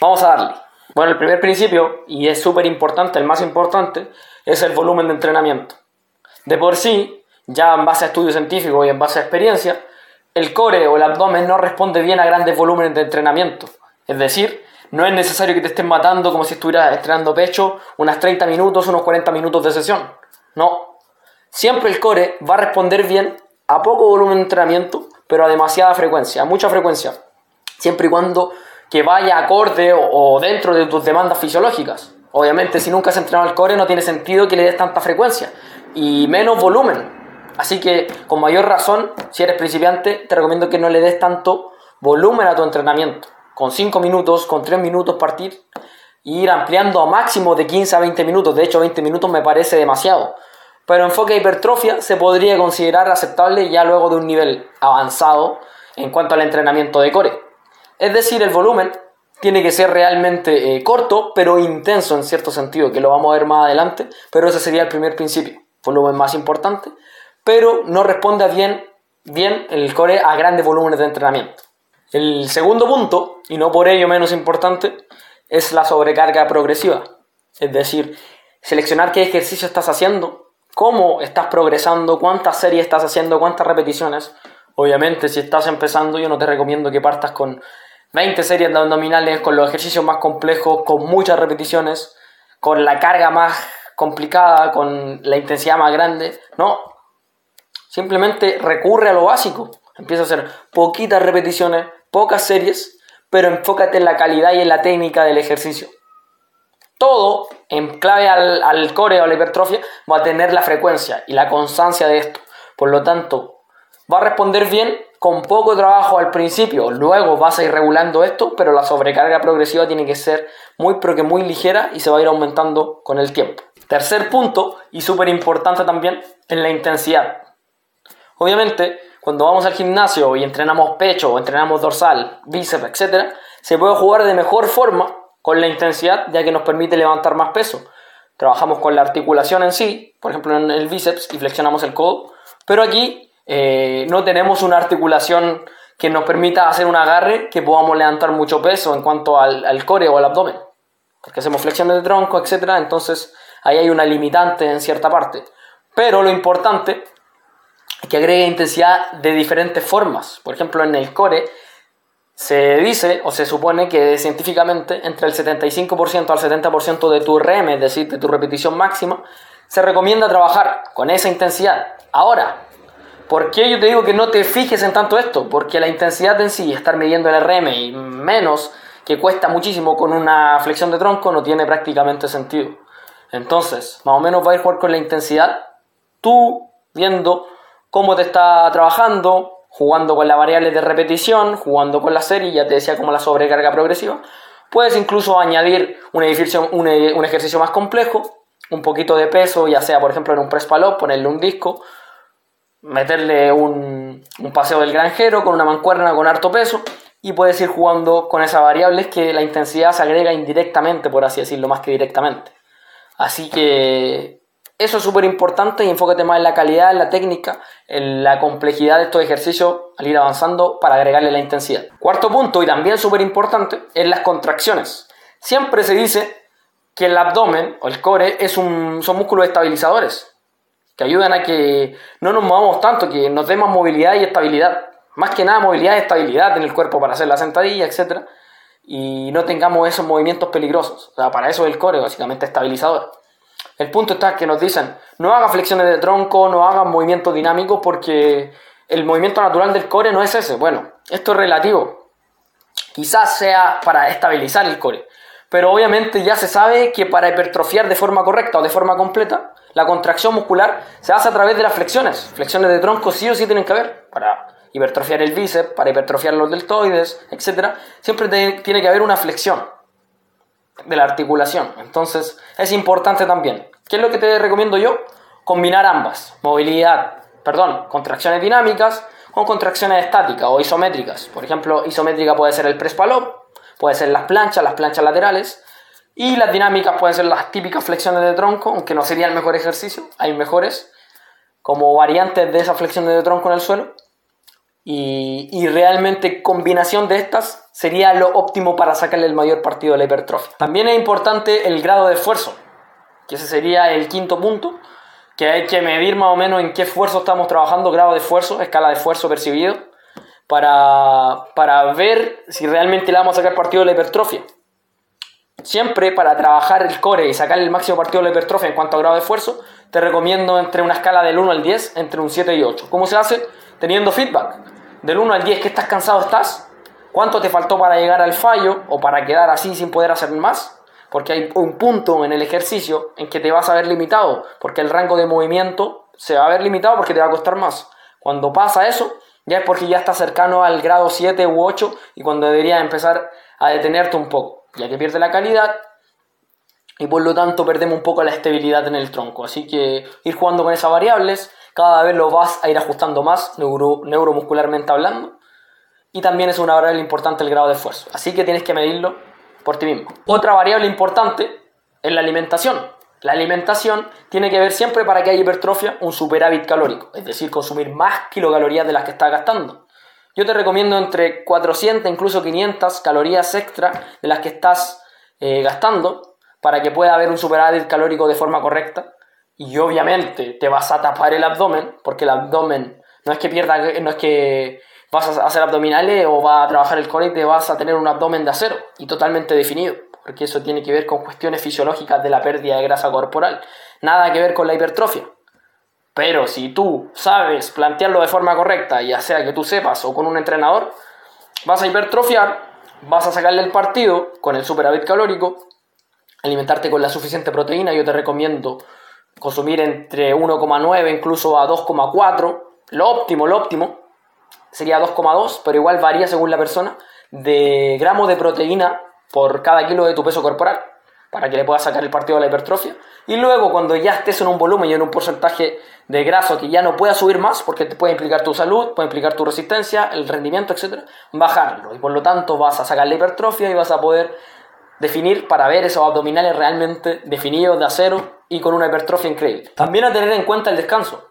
Vamos a darle. Bueno, el primer principio, y es súper importante, el más importante, es el volumen de entrenamiento. De por sí, ya en base a estudios científicos y en base a experiencia, el core o el abdomen no responde bien a grandes volúmenes de entrenamiento. Es decir, no es necesario que te estén matando como si estuvieras entrenando pecho unas 30 minutos, unos 40 minutos de sesión. No. Siempre el core va a responder bien a poco volumen de entrenamiento, pero a demasiada frecuencia, a mucha frecuencia. Siempre y cuando que vaya acorde o, dentro de tus demandas fisiológicas. Obviamente, si nunca has entrenado el core, no tiene sentido que le des tanta frecuencia y menos volumen. Así que, con mayor razón, si eres principiante, te recomiendo que no le des tanto volumen a tu entrenamiento. Con 5 minutos, con 3 minutos partir e ir ampliando a máximo de 15 a 20 minutos. De hecho, 20 minutos me parece demasiado. Pero enfoque a hipertrofia se podría considerar aceptable ya luego de un nivel avanzado en cuanto al entrenamiento de core. Es decir, el volumen tiene que ser realmente eh, corto, pero intenso en cierto sentido, que lo vamos a ver más adelante, pero ese sería el primer principio. Volumen más importante, pero no responde bien, bien el core a grandes volúmenes de entrenamiento. El segundo punto, y no por ello menos importante, es la sobrecarga progresiva. Es decir, seleccionar qué ejercicio estás haciendo, cómo estás progresando, cuántas series estás haciendo, cuántas repeticiones. Obviamente, si estás empezando, yo no te recomiendo que partas con 20 series de abdominales, con los ejercicios más complejos, con muchas repeticiones, con la carga más complicada, con la intensidad más grande. No, Simplemente recurre a lo básico. Empieza a hacer poquitas repeticiones, pocas series, pero enfócate en la calidad y en la técnica del ejercicio. Todo en clave al, core o a la hipertrofia va a tener la frecuencia y la constancia de esto. Por lo tanto, va a responder bien con poco trabajo al principio, luego vas a ir regulando esto, pero la sobrecarga progresiva tiene que ser muy pero que muy ligera y se va a ir aumentando con el tiempo. Tercer punto, y súper importante también, en la intensidad. Obviamente, cuando vamos al gimnasio y entrenamos pecho o entrenamos dorsal, bíceps, etc., se puede jugar de mejor forma con la intensidad ya que nos permite levantar más peso. Trabajamos con la articulación en sí, por ejemplo en el bíceps y flexionamos el codo, pero aquí eh, no tenemos una articulación que nos permita hacer un agarre que podamos levantar mucho peso en cuanto al, al core o al abdomen, porque hacemos flexiones de tronco, etc., entonces ahí hay una limitante en cierta parte. Pero lo importante que agrega intensidad de diferentes formas. Por ejemplo, en el core se dice o se supone que científicamente entre el 75% al 70% de tu RM, es decir, de tu repetición máxima, se recomienda trabajar con esa intensidad. Ahora, ¿por qué yo te digo que no te fijes en tanto esto? Porque la intensidad en sí, estar midiendo el RM y menos, que cuesta muchísimo con una flexión de tronco, no tiene prácticamente sentido. Entonces, más o menos va a ir jugar con la intensidad, tú viendo cómo te está trabajando, jugando con la variable de repetición, jugando con la serie, ya te decía como la sobrecarga progresiva. Puedes incluso añadir un ejercicio, un, ejercicio más complejo, un poquito de peso, ya sea por ejemplo en un press pull ponerle un disco, meterle un, un, paseo del granjero con una mancuerna con harto peso y puedes ir jugando con esas variables que la intensidad se agrega indirectamente, por así decirlo, más que directamente. Así que eso es súper importante y enfócate más en la calidad, en la técnica, en la complejidad de estos ejercicios al ir avanzando para agregarle la intensidad. Cuarto punto, y también súper importante, es las contracciones. Siempre se dice que el abdomen o el core es un, son músculos estabilizadores que ayudan a que no nos movamos tanto, que nos dé más movilidad y estabilidad. Más que nada movilidad y estabilidad en el cuerpo para hacer la sentadilla, etc. Y no tengamos esos movimientos peligrosos. O sea, para eso el core básicamente estabilizador. El punto está que nos dicen, no hagas flexiones de tronco, no hagas movimientos dinámicos porque el movimiento natural del core no es ese. Bueno, esto es relativo. Quizás sea para estabilizar el core. Pero obviamente ya se sabe que para hipertrofiar de forma correcta o de forma completa, la contracción muscular se hace a través de las flexiones. Flexiones de tronco sí o sí tienen que haber para hipertrofiar el bíceps, para hipertrofiar los deltoides, etc. Siempre tiene que haber una flexión de la articulación. Entonces es importante también. ¿Qué es lo que te recomiendo yo? Combinar ambas. Movilidad, perdón, contracciones dinámicas con contracciones estáticas o isométricas. Por ejemplo, isométrica puede ser el press puede ser las planchas, las planchas laterales. Y las dinámicas pueden ser las típicas flexiones de tronco, aunque no sería el mejor ejercicio. Hay mejores como variantes de esas flexiones de tronco en el suelo. Y, y, realmente combinación de estas sería lo óptimo para sacarle el mayor partido a la hipertrofia. También es importante el grado de esfuerzo, que ese sería el quinto punto, que hay que medir más o menos en qué esfuerzo estamos trabajando, grado de esfuerzo, escala de esfuerzo percibido, para, para ver si realmente le vamos a sacar partido a la hipertrofia. Siempre para trabajar el core y sacar el máximo partido de la hipertrofia en cuanto a grado de esfuerzo, te recomiendo entre una escala del 1 al 10, entre un 7 y 8. ¿Cómo se hace? Teniendo feedback. Del 1 al 10, ¿qué estás cansado estás? ¿Cuánto te faltó para llegar al fallo o para quedar así sin poder hacer más? Porque hay un punto en el ejercicio en que te vas a ver limitado, porque el rango de movimiento se va a ver limitado porque te va a costar más. Cuando pasa eso, ya es porque ya está cercano al grado 7 u 8 y cuando deberías empezar a detenerte un poco, ya que pierde la calidad y por lo tanto perdemos un poco la estabilidad en el tronco. Así que ir jugando con esas variables, cada vez lo vas a ir ajustando más neuro, neuromuscularmente hablando. Y también es una variable importante el grado de esfuerzo. Así que tienes que medirlo por ti mismo. Otra variable importante es la alimentación. La alimentación tiene que ver siempre para que haya hipertrofia un superávit calórico, es decir, consumir más kilocalorías de las que estás gastando. Yo te recomiendo entre 400 incluso 500 calorías extra de las que estás eh, gastando para que pueda haber un superávit calórico de forma correcta. Y obviamente te vas a tapar el abdomen, porque el abdomen no es que pierda, no es que vas a hacer abdominales o vas a trabajar el core y te vas a tener un abdomen de acero y totalmente definido porque eso tiene que ver con cuestiones fisiológicas de la pérdida de grasa corporal, nada que ver con la hipertrofia. Pero si tú sabes plantearlo de forma correcta, ya sea que tú sepas o con un entrenador, vas a hipertrofiar, vas a sacarle el partido con el superávit calórico, alimentarte con la suficiente proteína, yo te recomiendo consumir entre 1,9 incluso a 2,4, lo óptimo, lo óptimo sería 2,2, pero igual varía según la persona, de gramos de proteína por cada kilo de tu peso corporal para que le puedas sacar el partido a la hipertrofia. Y luego, cuando ya estés en un volumen y en un porcentaje de graso que ya no pueda subir más, porque te puede implicar tu salud, puede implicar tu resistencia, el rendimiento, etc., bajarlo. Y por lo tanto, vas a sacar la hipertrofia y vas a poder definir para ver esos abdominales realmente definidos de acero y con una hipertrofia increíble. También a tener en cuenta el descanso.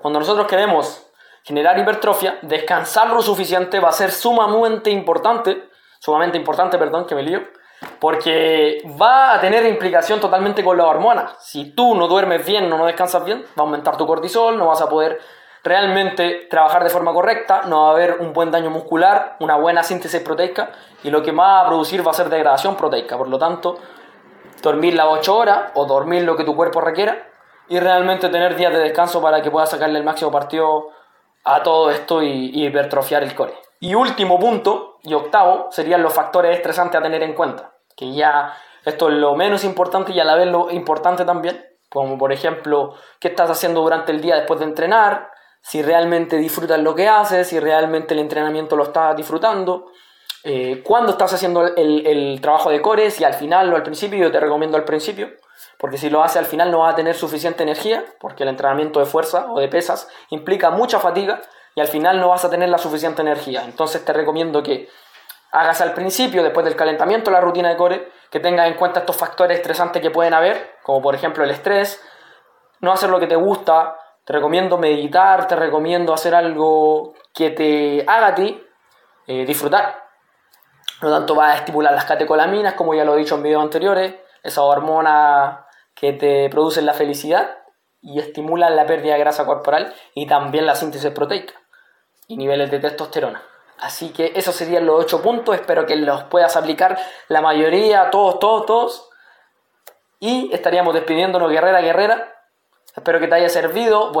Cuando nosotros queremos generar hipertrofia, descansar lo suficiente va a ser sumamente importante sumamente importante, perdón, que me lío, porque va a tener implicación totalmente con las hormonas. Si tú no duermes bien, no, no descansas bien, va a aumentar tu cortisol, no vas a poder realmente trabajar de forma correcta, no va a haber un buen daño muscular, una buena síntesis proteica y lo que más va a producir va a ser degradación proteica. Por lo tanto, dormir las 8 horas o dormir lo que tu cuerpo requiera y realmente tener días de descanso para que puedas sacarle el máximo partido a todo esto y, y hipertrofiar el core. Y último punto, y octavo, serían los factores estresantes a tener en cuenta. Que ya esto es lo menos importante y a la vez lo importante también. Como por ejemplo, qué estás haciendo durante el día después de entrenar, si realmente disfrutas lo que haces, si realmente el entrenamiento lo estás disfrutando, eh, cuándo estás haciendo el, el, trabajo de core, si al final o al principio, yo te recomiendo al principio, porque si lo haces al final no vas a tener suficiente energía, porque el entrenamiento de fuerza o de pesas implica mucha fatiga y al final no vas a tener la suficiente energía. Entonces te recomiendo que hagas al principio, después del calentamiento, la rutina de core, que tengas en cuenta estos factores estresantes que pueden haber, como por ejemplo el estrés, no hacer lo que te gusta, te recomiendo meditar, te recomiendo hacer algo que te haga a ti eh, disfrutar. No tanto va a estimular las catecolaminas, como ya lo he dicho en videos anteriores, esa hormona que te producen la felicidad y estimulan la pérdida de grasa corporal y también la síntesis proteica y niveles de testosterona. Así que esos serían los ocho puntos. Espero que los puedas aplicar la mayoría, todos, todos, todos. Y estaríamos despidiéndonos guerrera, guerrera. Espero que te haya servido. Voy a